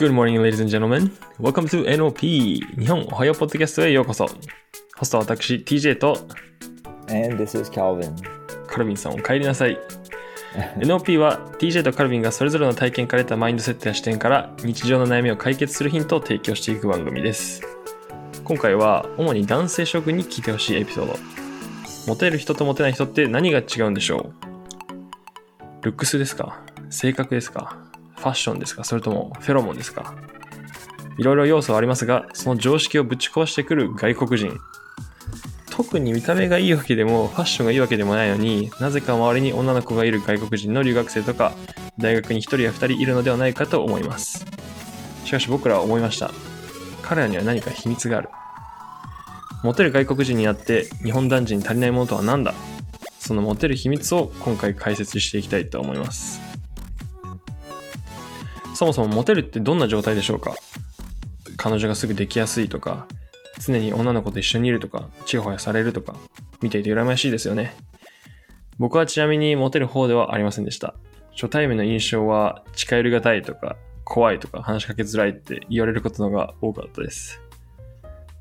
Good morning, ladies and gentlemen. Welcome to NOP 日本おはようポッドキャストへようこそ。ホストは私 TJ と And this is Calvin. カルビンさんお帰りなさい。NOP は TJ とカルビンがそれぞれの体験から得たマインドセットや視点から日常の悩みを解決するヒントを提供していく番組です。今回は主に男性諸君に聞いてほしいエピソード。モテる人とモテない人って何が違うんでしょう？ルックスですか？性格ですか？ファッションですか？それともフェロモンですか？いろいろ要素はありますが、その常識をぶち壊してくる外国人。特に見た目がいいわけでもファッションがいいわけでもないのになぜか周りに女の子がいる外国人の留学生とか大学に1人や2人いるのではないかと思います。しかし僕らは思いました。彼らには何か秘密がある。モテる外国人にあって日本男児に足りないものとは何だ？そのモテる秘密を今回解説していきたいと思います。そもそもモテるってどんな状態でしょうか？彼女がすぐできやすいとか常に女の子と一緒にいるとか、ちやほやされるとか、見ていて羨ましいですよね。僕はちなみにモテる方ではありませんでした。初対面の印象は近寄りがたいとか、怖いとか話しかけづらいって言われることのが多かったです。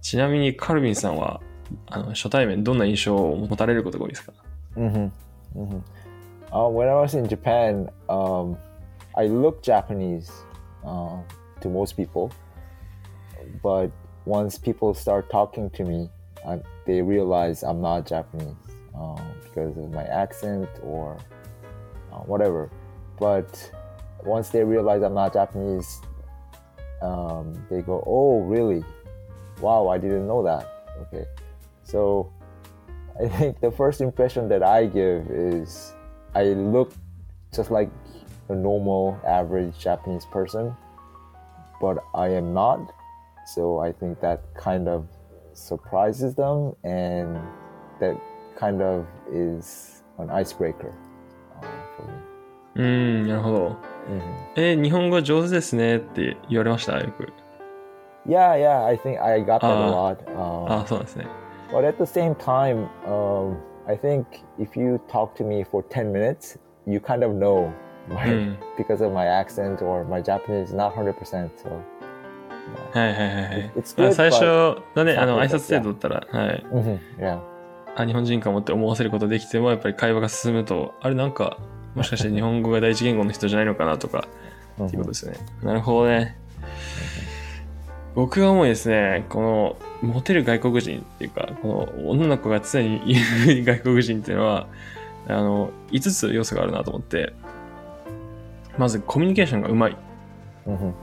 ちなみにカルビンさんは、あの初対面どんな印象を持たれることが多いですか？Mm-hmm. Mm-hmm. Uh, when I was in Japan, um, I look Japanese uh, to most people, but once people start talking to me, uh, they realize I'm not Japanese um, because of my accent or uh, whatever. But once they realize I'm not Japanese, um, they go, "Oh, really? Wow, I didn't know that." Okay, so I think the first impression that I give is I look just like a normal, average Japanese person, but I am not. So I think that kind of surprises them, and that kind of is an icebreaker uh, for me. うーん、なるほど。 Mhm. えー日本語上手ですねって言われましたよく。 Yeah, yeah, I think I got that a Ah. lot. Um, あ、そうなんですね。 But at the same time, um, I think if you talk to me for 10 minutes, you kind of know my, Mm. because of my accent or my Japanese is not 100%. So, はいはいはい good, あ最初のね、but- あの、挨拶程度だったら、はい。mhm, yeah. あ、日本人かもって思わせることできても、やっぱり会話が進むと、あれなんか、もしかして日本語が第一言語の人じゃないのかなとか、っていうことですよね。なるほどね。僕が思うにですね、この、モテる外国人っていうか、この女の子が常にいる外国人っていうのは、あの、5つ要素があるなと思って、まずコミュニケーションがうまい。Mhm.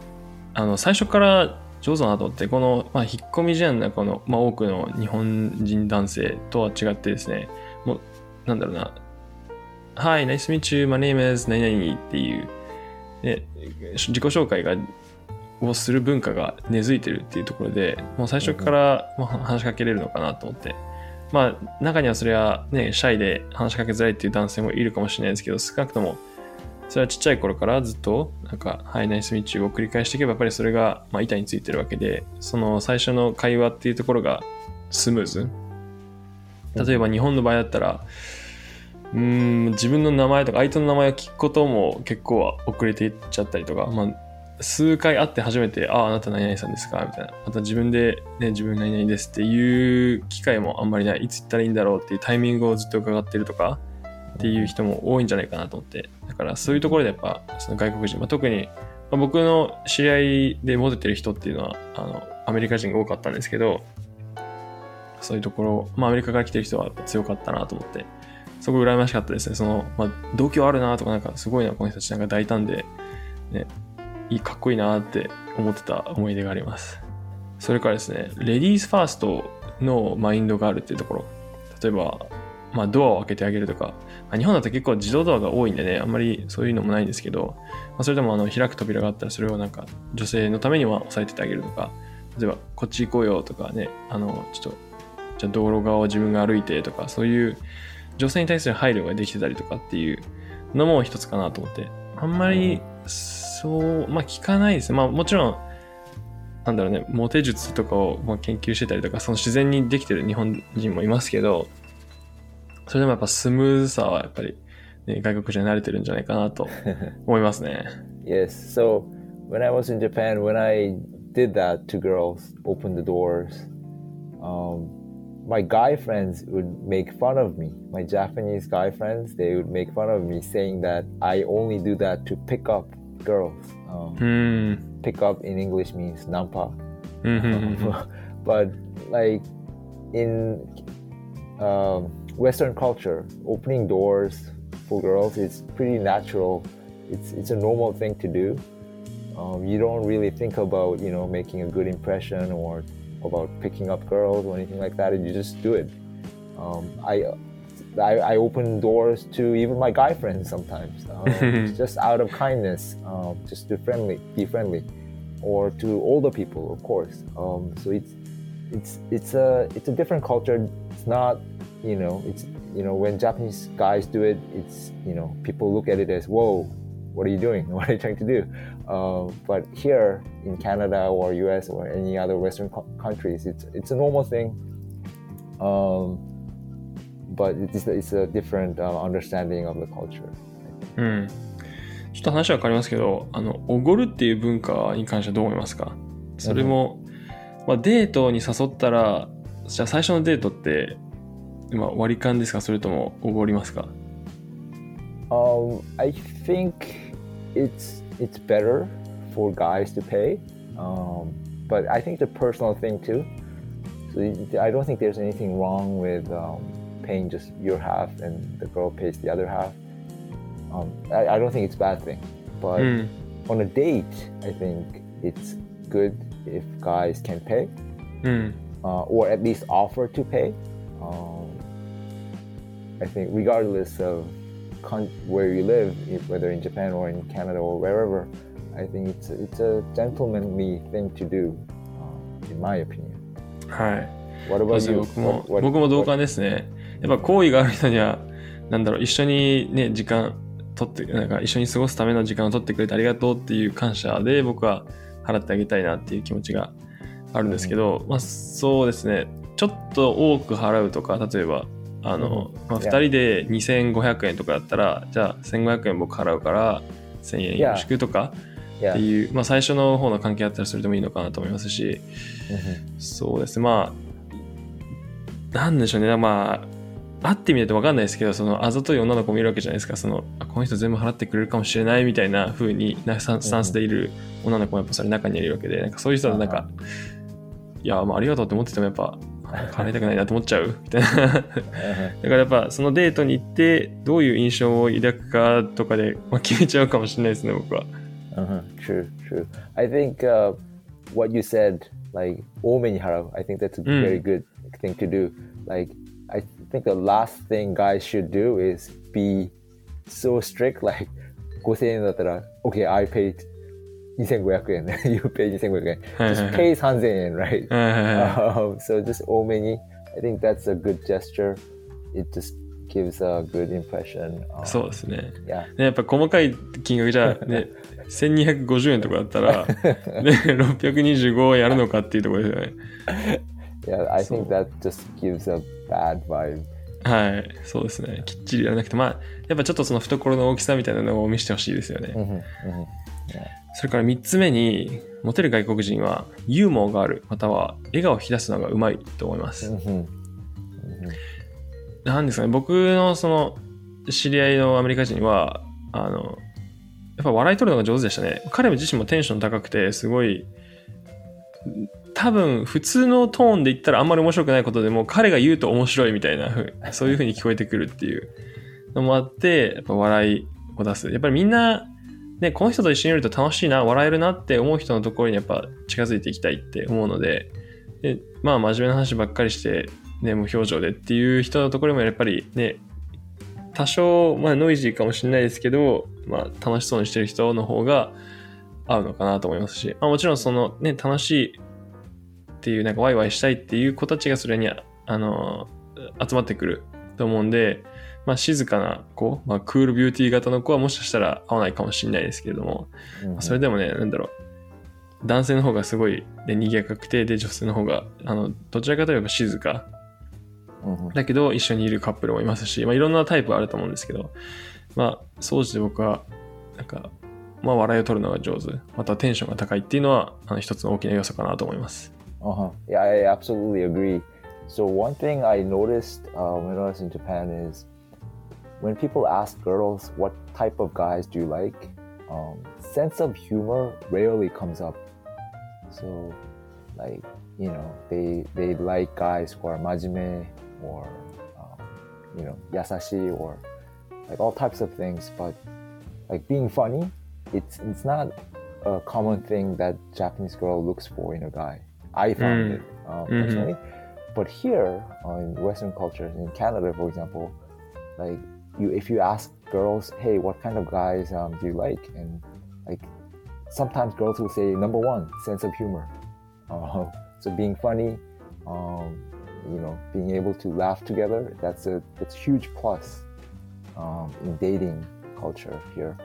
あの最初から上手だなと思ってこの、まあ、引っ込み思案なこの、まあ、多くの日本人男性とは違ってですねもうなんだろうな「Hi, nice to meet you, my name is 何々」っていう、ね、自己紹介がをする文化が根付いてるっていうところでもう最初から、まあ、話しかけれるのかなと思ってまあ中にはそれはねシャイで話しかけづらいっていう男性もいるかもしれないですけど少なくともそれはちっちゃい頃からずっと、なんか、はい、ナイスミッチを繰り返していけば、やっぱりそれが、まあ、板についてるわけで、その最初の会話っていうところがスムーズ。例えば日本の場合だったら、うーん、自分の名前とか相手の名前を聞くことも結構遅れていっちゃったりとか、まあ、数回会って初めて、ああ、あなた何々さんですか？みたいな。また自分で、ね、自分何々ですっていう機会もあんまりない。いつ言ったらいいんだろうっていうタイミングをずっと伺ってるとか、っていう人も多いんじゃないかなと思って。だからそういうところでやっぱ、その外国人、まあ、特に、ま、僕の知り合いでモテてる人っていうのは、あの、アメリカ人が多かったんですけど、そういうところ、まあアメリカから来てる人は強かったなと思って、すごい羨ましかったですね。その、まあ、度胸あるなとか、なんかすごいな、この人たちなんか大胆で、ね、いい、かっこいいなって思ってた思い出があります。それからですね、レディースファーストのマインドがあるっていうところ。例えば、まあ、ドアを開けてあげるとか、まあ日本だと結構自動ドアが多いんでね、あんまりそういうのもないんですけど、まあ、それでもあの開く扉があったらそれをなんか女性のためには押さえててあげるとか、例えばこっち行こうよとかね、あの、ちょっと、じゃあ道路側を自分が歩いてとか、そういう女性に対する配慮ができてたりとかっていうのも一つかなと思って、あんまりそう、まあ聞かないです。ね。まあもちろん、なんだろうね、モテ術とかをまあ研究してたりとか、その自然にできてる日本人もいますけど、それでもやっぱスムーズさはやっぱり、ね、外国人に慣れてるんじゃないかなと思いますね。 Yes. So when I was in Japan, when I did that to girls, open the doors, um, my guy friends would make fun of me. My Japanese guy friends, they would make fun of me, saying that I only do that to pick up girls. Um, うん。 pick up in English means nampa. うんうんうんうん。 but like in um, Western culture, opening doors for girls is pretty natural. It's it's a normal thing to do. Um, you don't really think about you know making a good impression or about picking up girls or anything like that. and You just do it. Um, I, I I open doors to even my guy friends sometimes, um, just out of kindness, um, just to friendly, be friendly, or to older people, of course. Um, so it's it's it's a it's a different culture. It's not you know it's you know when Japanese guys do it, it's you know people look at it as whoa, what are you doing? What are you trying to do? Uh, but here in Canada or US or any other Western co- countries, it's it's a normal thing. Um, but it's it's a different uh, understanding of the culture. うん。ちょっと話は変わりますけど、あの、おごるっていう文化に関してはどう思いますかそれも、まあ、デートに誘ったら、じゃあ最初のデートって、まあ、割り勘ですかそれともおごりますか Um, I think it's it's better for guys to pay, um, but I think it's a personal thing too. So it- I don't think there's anything wrong with um, paying just your half and the girl pays the other half. Um, I, I don't think it's a bad thing, う but ん。 on a date, I think it's good if guys can pay うん。 uh, or at least offer to pay. Um, I think regardless of where you live, whether in Japan or in Canada or wherever, I think it's it's a gentlemanly thing to do, um, in my opinion. はい。What about you? 僕も What- what- 僕も同感ですね。やっぱ好意がある人には、なんだろう、一緒にね、時間取って、なんか一緒に過ごすための時間を取ってくれてありがとうっていう感謝で僕は払ってあげたいなっていう気持ちがあるんですけど、まあそうですね、ちょっと多く払うとか、例えば、あの、まあ、Yeah. 2人で2500円とかだったら、じゃあ1500円僕払うから1000円よろしくとか.っていう、まあ最初の方の関係だったらそれでもいいのかなと思いますし、Mhm. そうですね、まあ、なんでしょうね、まあ、会ってみないと分かんないですけど、そのあざとい女の子もいるわけじゃないですか、そのあこの人全部払ってくれるかもしれないみたいな風になスタンスでいる女の子もやっぱそれ中にいるわけで、なんかそういう人はなんか、いや、まあありがとうって思っててもやっぱ、払いたくないなと思っちゃうみたいな。だ Uh-huh. からやっぱそのデートに行って、どういう印象を抱くかとかで、まあ、決めちゃうかもしれないですね、僕は。Uh-huh. True, true. I think uh, what you said, like omeni harau, I think that's a Mm. very good thing to do. Like, I think the last thing guys should do is be so strict. Like, 5000円だったら okay, I paid 2500円 you pay 2500円 just pay 3000円 right? um, so just omeni, I think that's a good gesture. It just gives a good impression. Um, そうですね。yeah. ね、やっぱ細かい金額じゃね、1250円とかだったら、ね、625円やるのかっていうところですよね。Yeah, I think that just gives a bad vibe. はい、そうですね。きっちりやらなくて、まあ、やっぱちょっとその懐の大きさみたいなのを見せてほしいですよね。Mm-hmm, それから3つ目に、モテる外国人はユーモアがある、または笑顔を引き出すのがうまいと思います。mm-hmm. なんですかね、僕のその知り合いのアメリカ人は、あの、やっぱ笑い取るのが上手でしたね。彼自身もテンション高くて、すごい、多分普通のトーンで言ったらあんまり面白くないことでも、彼が言うと面白いみたいな風、そういう風に聞こえてくるっていうのもあって、やっぱ笑いを出す。やっぱりみんな、ね、この人と一緒にいると楽しいな、笑えるなって思う人のところにやっぱ近づいていきたいって思うので、でまあ真面目な話ばっかりして、ね、無表情でっていう人のところもやっぱりね、多少、まあノイジーかもしれないですけど、まあ楽しそうにしてる人の方が合うのかなと思いますし、まあもちろんそのね、楽しいっていう、なんかワイワイしたいっていう子たちがそれに、あの、集まってくると思うんで、まあ静かな子、まあクールビューティー型の子はもしかしたら合わないかもしれないですけれども、mm-hmm. それでもね、なんだろう、男性の方がすごい、ね、賑やかくて、で、女性の方が、あの、どちらかといえば静か Mm-hmm. だけど一緒にいるカップルもいますし、まあ、いろんなタイプあると思うんですけど、まあ、総じて僕は、なんか、まあ、笑いを取るのが上手、またテンションが高いっていうのは、あの一つの大きな要素かなと思います。Uh huh. Yeah, I absolutely agree. So one thing I noticed uh, when I was in Japan is when people ask girls what type of guys do you like, um, sense of humor rarely comes up. So, like you know, they they like guys who are majime or um, you know yasashi or like all types of things. But like being funny, it's it's not a common thing that Japanese girl looks for in a guy. I found Mm. it uh, Mhm. personally. But here uh, in Western cultures, in Canada, for example, like you, if you ask girls, "Hey, what kind of guys um, do you like?" and like sometimes girls will say, "Number one, sense of humor." Uh, so being funny, um, you know, being able to laugh together, that's a that's a huge plus um, in dating culture here.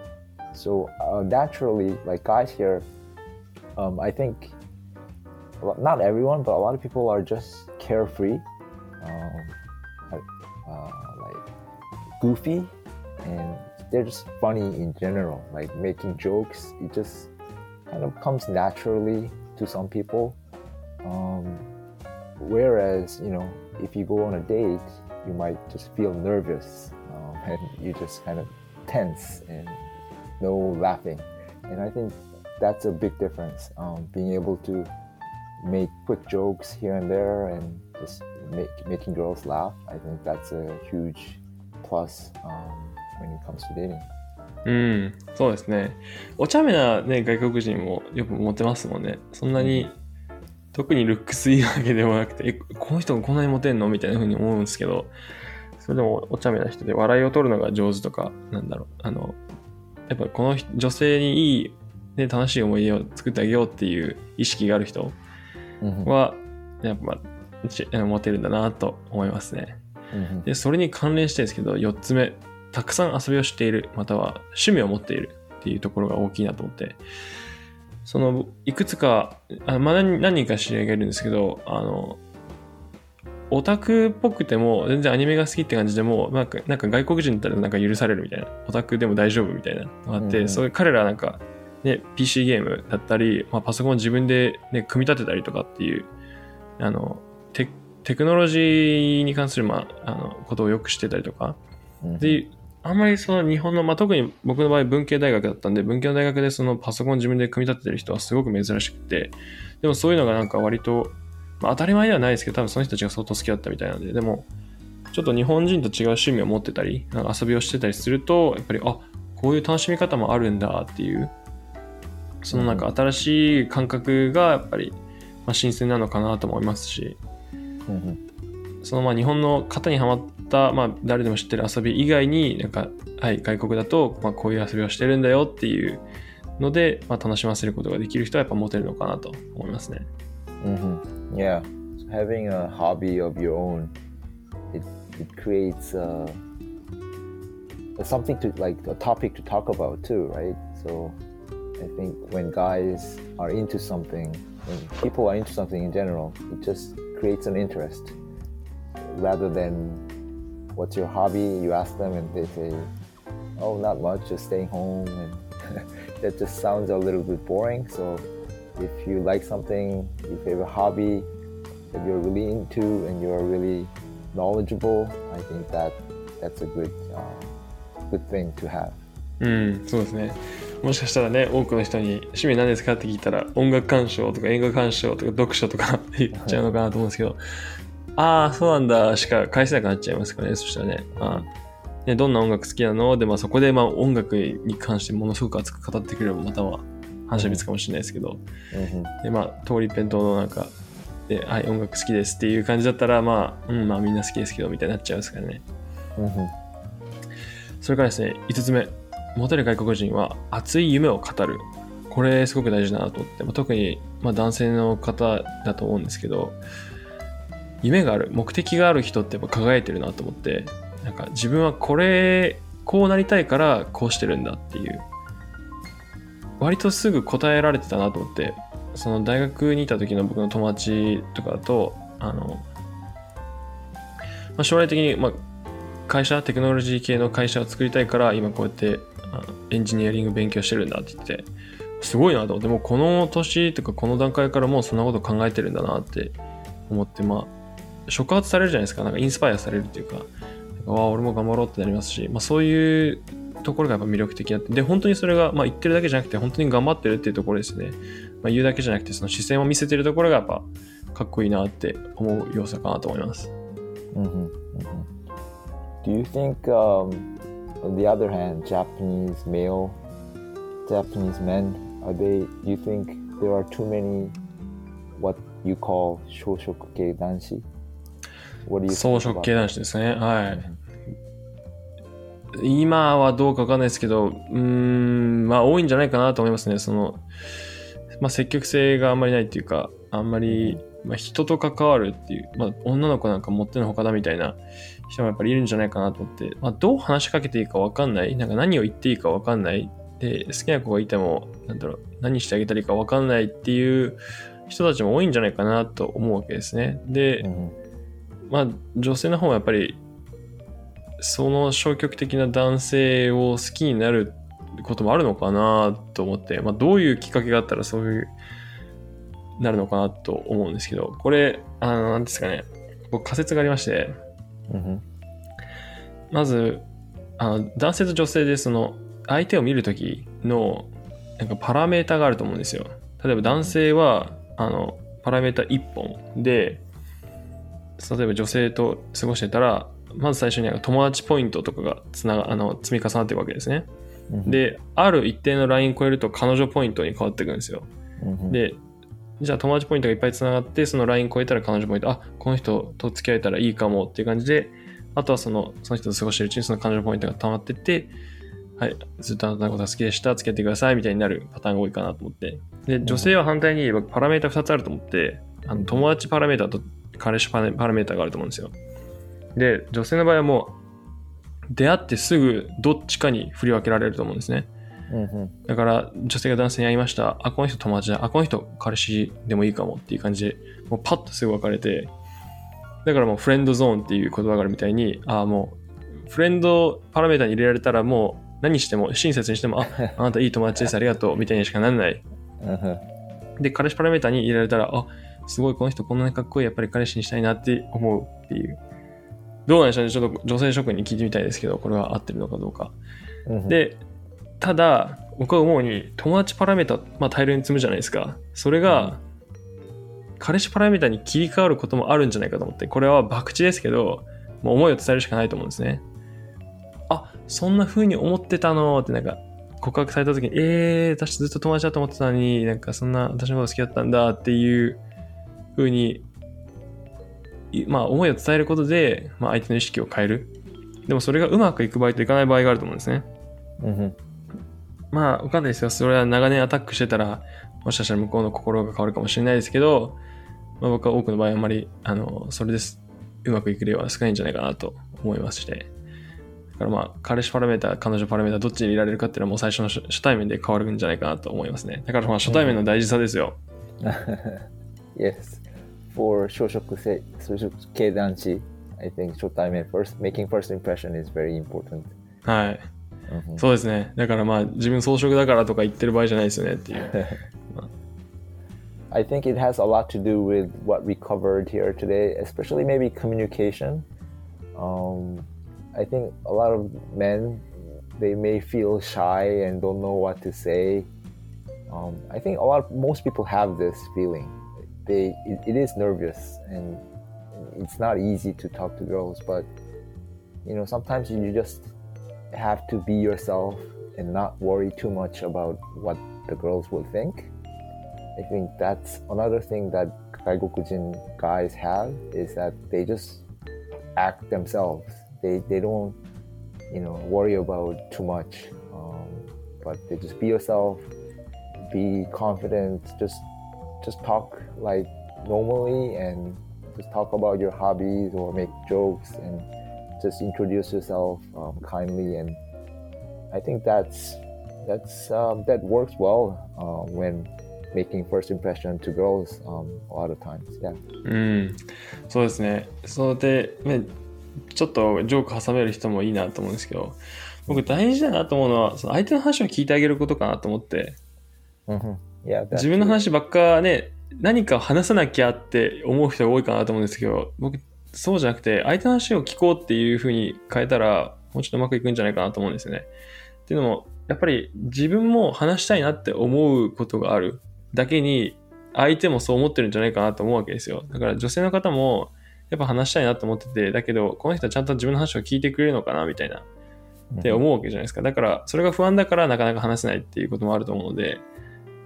So uh, naturally, like guys here, um, I think not everyone, but a lot of people are just carefree, um, uh, goofy, and they're just funny in general. Like making jokes, it just kind of comes naturally to some people. Um, whereas, you know, if you go on a date, you might just feel nervous um, and you just kind of tense and no laughing. And I think that's a big difference. Um, being able to make quick jokes here and there and just make, making girls laugh, I think that's a huge plus um, when it comes to dating. うん、そうですね。お茶目な、ね、外国人もよくモテますもんね。そんなに、特にルックスいいわけでもなくて、え、この人がこんなにモテんのみたいな風に思うんですけど、それでもお茶目な人で笑いを取るのが上手とか、なんだろう、あの、やっぱこの人女性にいい、ね、楽しい思い出を作ってあげようっていう意識がある人 Mhm. は、やっぱ、ちモテるんだなと思いますね。Mhm. で、それに関連してですけど、4つ目、たくさん遊びをしている、または趣味を持っている。っていうところが大きいなと思って、その、いくつか、あまあ、何何人か知り合いがいるんですけど、あの、オタクっぽくても、全然アニメが好きって感じでも、なんかなんか外国人だったらなんか許されるみたいな、オタクでも大丈夫みたいなのがあって、うんうん。そういう彼らはなんか、ね、PC ゲームだったり、まあ、パソコンを自分で、ね、組み立てたりとかっていう、あの、テテクノロジーに関する、まあ、あのことをよく知ってたりとか、Mhm. で、あんまりその日本の、まあ、特に僕の場合文系大学だったんで、文系の大学でそのパソコン自分で組み立ててる人はすごく珍しくて、でもそういうのがなんか割と、まあ、当たり前ではないですけど、多分その人たちが相当好きだったみたいなんで、でも、ちょっと日本人と違う趣味を持ってたり、なんか遊びをしてたりすると、やっぱり、あこういう楽しみ方もあるんだっていう、そのなんか新しい感覚がやっぱり、まあ、新鮮なのかなと思いますし、Mhm. そのまあ日本の型にはまった、まあ、誰でも知ってる遊び以外になんか、はい、外国だと、まあ、こういう遊びをしてるんだよっていうので、まあ、楽しませることができる人はやっぱモテるのかなと思いますね。hmm Yeah. So having a hobby of your own, it it creates uh, something to like a topic to talk about too, right? So I think when guys are into something, when people are into something in general, it just creates an interest rather than what's your hobby? You ask them and they say, oh, not much, just staying home, and that just sounds a little bit boring. So if you like something, your favorite hobby that you're really into and you're really knowledgeable, I think that that's a good uh, good thing to have. うん、そうですね。 もしかしたらね、多くの人に趣味何ですかって聞いたら、音楽鑑賞とか映画鑑賞とか読書とか言っちゃうのかなと思うんですけど、ああ、そうなんだしか返せなくなっちゃいますからね、そしたらね。あーねどんな音楽好きなので、まあ、そこでまあ音楽に関してものすごく熱く語ってくれるまたは話は別かもしれないですけど、hmm で、まあ、通り一辺倒のなんか、で、はい、音楽好きですっていう感じだったら、まあ、うん、まあみんな好きですけど、みたいになっちゃいますからね。hmm それからですね、5つ目。モテる外国人は熱い夢を語る。これすごく大事だなと思って、まあ、特に、まあ、男性の方だと思うんですけど、夢がある、目的がある人ってやっぱ輝いてるなと思って、なんか自分はこれ、こうなりたいからこうしてるんだっていう、割とすぐ答えられてたなと思って、その大学にいた時の僕の友達とかだと、あの、まあ、将来的に、まあ、会社、テクノロジー系の会社を作りたいから、今こうやってエンジニアリング勉強してるんだって言ってすごいなと。思ってもうこの年とかこの段階からもうそんなこと考えてるんだなって思ってまあ触発されるじゃないですか。なんかインスパイアされるっていうか。わあ俺も頑張ろうってなりますし、まあ、そういうところがやっぱ魅力的だって。で本当にそれが、まあ、言ってるだけじゃなくて本当に頑張ってるっていうところですね、まあ、言うだけじゃなくてその視線を見せてるところがやっぱかっこいいなって思う要素かなと思います。Mm-hmm, mm-hmm. Do you think, um, On the other hand, Japanese male, Japanese men, are they? Do you think there are too many what you call 小食系男子? What do you? 小食系男子ですね。はい。今はどうかわかんないですけど、うん、まあ多いんじゃないかなと思いますね。その、まあ積極性があんまりないっていうか、あんまり、まあ人と関わるっていう、まあ女の子なんか持ってのほかだみたいな人もやっぱりいるんじゃないかなと思って、まあ、どう話しかけていいかわかんないなんか何を言っていいかわかんないで好きな子がいてもなんだろう何してあげたらいいかわかんないっていう人たちも多いんじゃないかなと思うわけですねで、Mhm. まあ女性の方はやっぱりその消極的な男性を好きになることもあるのかなと思って、まあ、どういうきっかけがあったらそういうなるのかなと思うんですけどこれあのなんですかね僕仮説がありまして Mhm. まずあの男性と女性でその相手を見るときのなんかパラメータがあると思うんですよ例えば男性はあのパラメータ1本で例えば女性と過ごしてたらまず最初に友達ポイントとかがつながあの積み重なっていくわけですね Mhm. である一定のライン超えると彼女ポイントに変わっていくんですよ Mhm. でじゃあ友達ポイントがいっぱいつながってそのライン超えたら彼女ポイントあこの人と付き合えたらいいかもっていう感じであとはそのその人と過ごしてるうちにその彼女ポイントが溜まってってはいずっとあなたのことが好きでした付き合ってくださいみたいになるパターンが多いかなと思って。で女性は反対に言えばパラメータ2つあると思ってあの友達パラメータと彼氏パラパラメータがあると思うんですよ。で女性の場合はもう出会ってすぐどっちかに振り分けられると思うんですね Mhm. だから女性が男性に会いました。あ、この人友達だ。あ、この人彼氏でもいいかもっていう感じで、もうパッとすぐ分かれて、だからもうフレンドゾーンっていう言葉があるみたいに、あ、もうフレンドパラメータに入れられたらもう何しても、親切にしても、あ、あなたいい友達です。ありがとう。みたいにしかなんない。Mhm. で、彼氏パラメータに入れられたら、あ、すごいこの人こんなにかっこいい。やっぱり彼氏にしたいなって思うっていう。どうなんでしょうね。ちょっと女性職員に聞いてみたいですけど、これは合ってるのかどうか。Mhm. で、ただ、僕は思うに、友達パラメータ、まあ、大量に積むじゃないですか。それが、彼氏パラメータに切り替わることもあるんじゃないかと思って、これは博打ですけど、もう思いを伝えるしかないと思うんですね。あ、そんな風に思ってたのってなんか、告白された時に、えー、私ずっと友達だと思ってたのに、なんかそんな私のこと好きだったんだっていう風に、いまあ思いを伝えることで、まあ相手の意識を変える。でもそれがうまくいく場合といかない場合があると思うんですね。Mhm. まあ、わかんないですよ。それは長年アタックしてたら、もしかしたら向こうの心が変わるかもしれないですけど、まあ、僕は多くの場合あんまり、あの、それです。うまくいく例は少ないんじゃないかなと思いまして。だからまあ、彼氏パラメータ、彼女パラメータ、どっちに入れられるかっていうのはもう最初の初初対面で変わるんじゃないかなと思いますね。だからまあ、初対面の大事さですよ。yes. For 小食性小食系男子 I think 初対面 first making first impression is very important. はい。Mhm. そうですね。だからまあ、自分装飾だからとか言ってる場合じゃないですよねっていう。 I think it has a lot to do with what we covered here today, especially maybe communication. Um, I think a lot of men they may feel shy and don't know what to say. Um, I think a lot, most people have this feeling. They it, it is nervous and it's not easy to talk to girls, but you know sometimes you just have to be yourself and not worry too much about what the girls will think. I think that's another thing that Gaigokujin guys have is that they just act themselves. They they don't you know worry about too much, um, but they just be yourself, be confident, just just talk like normally and just talk about your hobbies or make jokes and just introduce yourself um, kindly and I think that's that's um, that works well uh, when making first impression to girls um, a lot of times. Yeah. うん、そうですね。そうで、ねちょっとジョーク挟める人もいいなと思うんですけど、僕大事だなと思うのは、その相手の話を聞いてあげることかなと思って、hmm Yeah. 自分の.話ばっかね、何か話さなきゃって思う人が多いかなと思うんですけど、僕、そうじゃなくて、相手の話を聞こうっていう風に変えたら、もうちょっとうまくいくんじゃないかなと思うんですよね。っていうのも、やっぱり自分も話したいなって思うことがあるだけに、相手もそう思ってるんじゃないかなと思うわけですよ。だから女性の方も、やっぱ話したいなと思ってて、だけど、この人はちゃんと自分の話を聞いてくれるのかなみたいな、って思うわけじゃないですか。だから、それが不安だからなかなか話せないっていうこともあると思うので、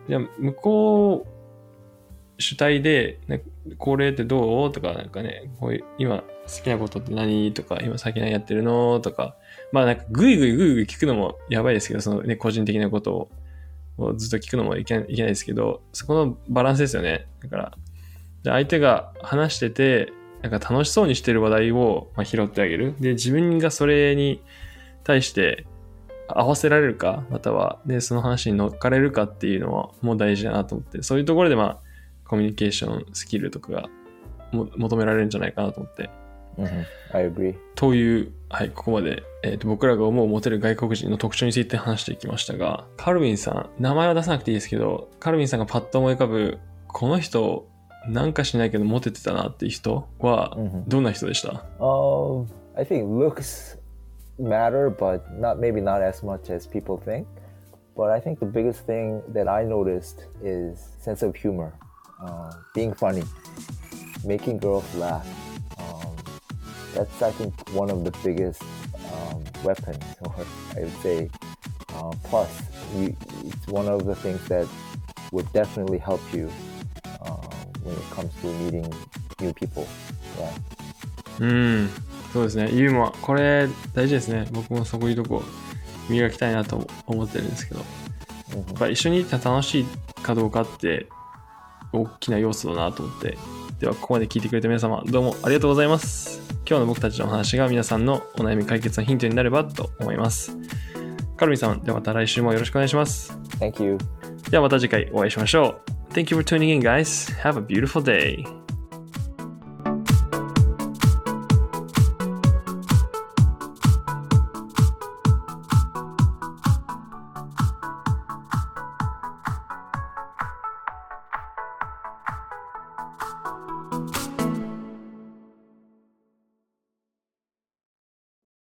じゃあ、向こう主体で、ね、これってどう？とか、なんかね、こういう今好きなことって何？とか、今最近何やってるの？とか、まあなんかぐいぐいぐいぐい聞くのもやばいですけど、そのね、個人的なことをずっと聞くのもいけないけないですけど、そこのバランスですよね。だから、じゃあ相手が話してて、なんか楽しそうにしてる話題を、まあ、拾ってあげる。で、自分がそれに対して合わせられるか、または、で、その話に乗っかれるかっていうのはもう大事だなと思って、そういうところでまあ、コミュニケーションスキルとかがも求められるんじゃないかなと思って。hmm I agree. という、はい、ここまで、えーと僕らが思うモテる外国人の特徴について話していきましたが、カルビンさん、名前は出さなくていいですけど、カルビンさんがパッと思い浮かぶ、この人、なんかしないけどモテてたなっていう人は、Mhm. どんな人でした？Um, I think looks matter, but not maybe not as much as people think. But I think the biggest thing that I noticed is sense of humor, uh, being funny, making girls laugh. Um, that's I think one of the biggest um, weapons, or I would say. Uh, plus, you, it's one of the things that would definitely help you um, when it comes to meeting new people. Yeah. うん、そうですね。ユーモア、これ大事ですね。僕もそういうとこ磨きたいなと思ってるんですけど、やっぱり一緒にいて楽しいかどうかって 大きな要素だなと思って。では、ここまで聞いてくれた皆様、どうもありがとうございます。今日の僕たちのお話が皆さんのお悩み解決のヒントになればと思います。カルビンさん、ではまた来週もよろしくお願いします。Thank you. ではまた次回お会いしましょう。Thank you for tuning in, guys. Have a beautiful day.